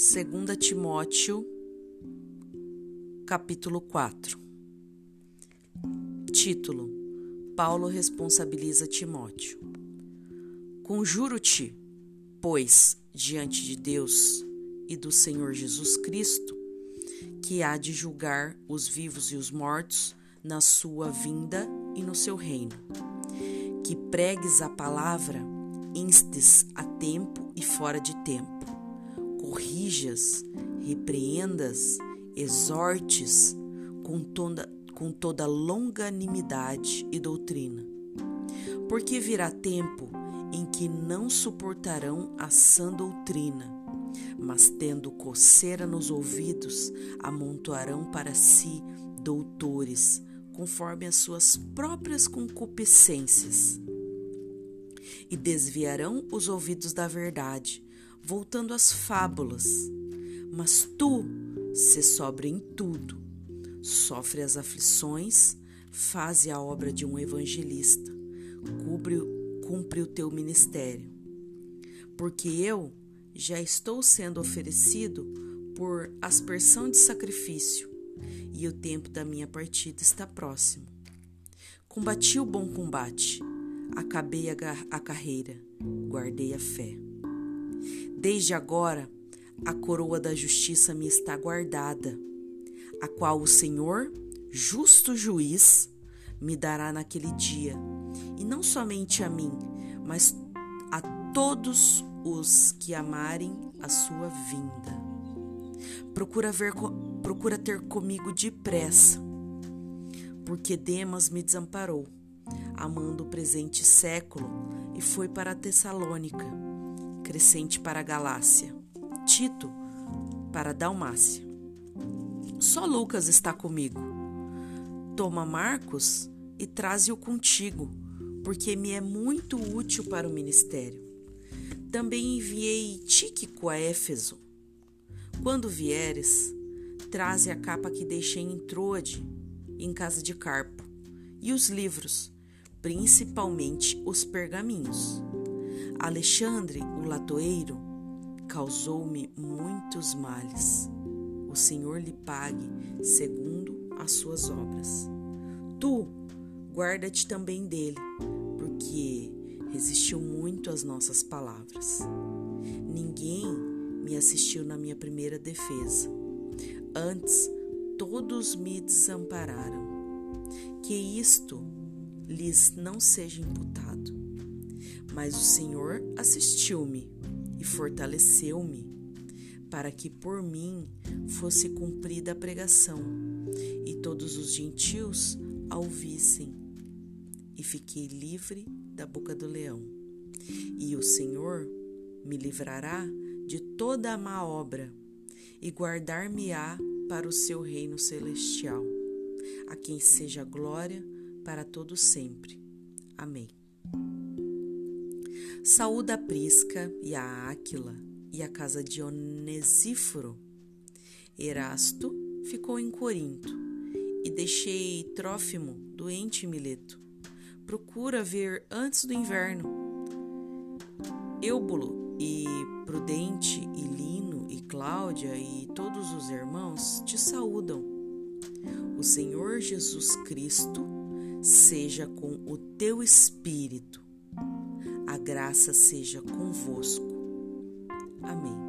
2 Timóteo, capítulo 4. Título: Paulo responsabiliza Timóteo. Conjuro-te, pois, diante de Deus e do Senhor Jesus Cristo, que há de julgar os vivos e os mortos na sua vinda e no seu reino, que pregues a palavra, instes a tempo e fora de tempo corrijas, repreendas, exortes com toda, com toda longanimidade e doutrina. Porque virá tempo em que não suportarão a sã doutrina, mas tendo coceira nos ouvidos, amontoarão para si doutores, conforme as suas próprias concupiscências. E desviarão os ouvidos da verdade, voltando às fábulas. Mas tu se sobra em tudo, sofre as aflições, faze a obra de um evangelista, cumpre, cumpre o teu ministério. Porque eu já estou sendo oferecido por aspersão de sacrifício, e o tempo da minha partida está próximo. Combati o bom combate, acabei a, a carreira, guardei a fé. Desde agora, a coroa da justiça me está guardada, a qual o Senhor, justo juiz, me dará naquele dia, e não somente a mim, mas a todos os que amarem a sua vinda. Procura ver, procura ter comigo depressa, porque Demas me desamparou, amando o presente século, e foi para Tessalônica Crescente para a Galácia, Tito para a Dalmácia. Só Lucas está comigo. Toma Marcos e traze-o contigo, porque me é muito útil para o ministério. Também enviei Tíquico a Éfeso. Quando vieres, traze a capa que deixei em Troade, em casa de Carpo, e os livros, principalmente os pergaminhos. Alexandre, o latoeiro, causou-me muitos males. O Senhor lhe pague segundo as suas obras. Tu, guarda-te também dele, porque resistiu muito às nossas palavras. Ninguém me assistiu na minha primeira defesa. Antes, todos me desampararam. Que isto lhes não seja imputado. Mas o Senhor assistiu-me e fortaleceu-me, para que por mim fosse cumprida a pregação, e todos os gentios a ouvissem. E fiquei livre da boca do leão. E o Senhor me livrará de toda a má obra, e guardar-me-á para o seu reino celestial, a quem seja glória para todo sempre. Amém. Saúda a Prisca e a Áquila e a casa de Onesíforo. Erasto ficou em Corinto e deixei Trófimo doente em Mileto. Procura ver antes do inverno. Eubulo e Prudente e Lino e Cláudia e todos os irmãos te saúdam. O Senhor Jesus Cristo seja com o teu espírito graça seja convosco. Amém.